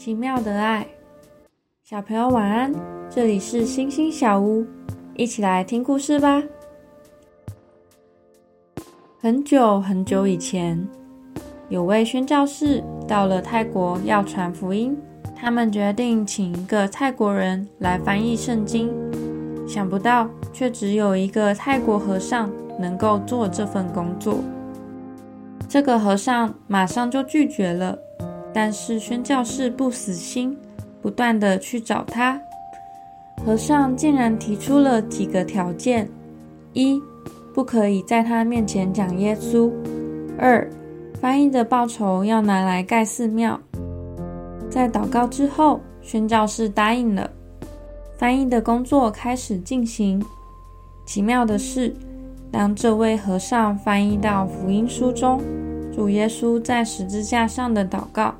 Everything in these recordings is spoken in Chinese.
奇妙的爱，小朋友晚安。这里是星星小屋，一起来听故事吧。很久很久以前，有位宣教士到了泰国要传福音，他们决定请一个泰国人来翻译圣经。想不到，却只有一个泰国和尚能够做这份工作。这个和尚马上就拒绝了，但是宣教士不死心，不断的去找他。和尚竟然提出了几个条件：一，不可以在他面前讲耶稣；二，翻译的报酬要拿来盖寺庙。在祷告之后，宣教士答应了，翻译的工作开始进行。奇妙的是，当这位和尚翻译到福音书中。主耶稣在十字架上的祷告：“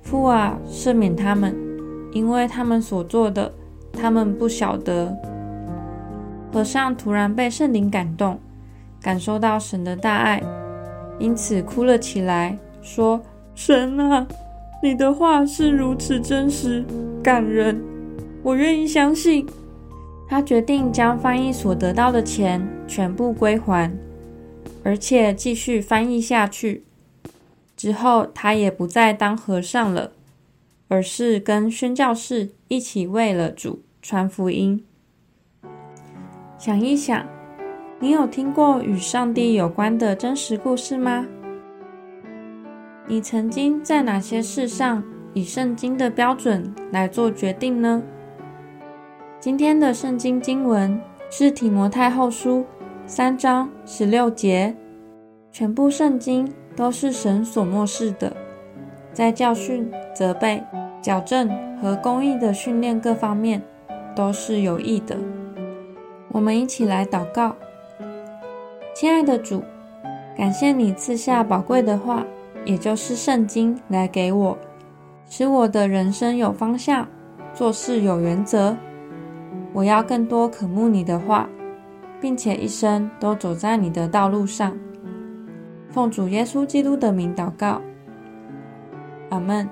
父啊，赦免他们，因为他们所做的，他们不晓得。”和尚突然被圣灵感动，感受到神的大爱，因此哭了起来，说：“神啊，你的话是如此真实、感人，我愿意相信。”他决定将翻译所得到的钱全部归还。而且继续翻译下去之后，他也不再当和尚了，而是跟宣教士一起为了主传福音。想一想，你有听过与上帝有关的真实故事吗？你曾经在哪些事上以圣经的标准来做决定呢？今天的圣经经文是提摩太后书。三章十六节，全部圣经都是神所漠视的，在教训、责备、矫正和公义的训练各方面都是有益的。我们一起来祷告，亲爱的主，感谢你赐下宝贵的话，也就是圣经来给我，使我的人生有方向，做事有原则。我要更多渴慕你的话。并且一生都走在你的道路上，奉主耶稣基督的名祷告，阿门。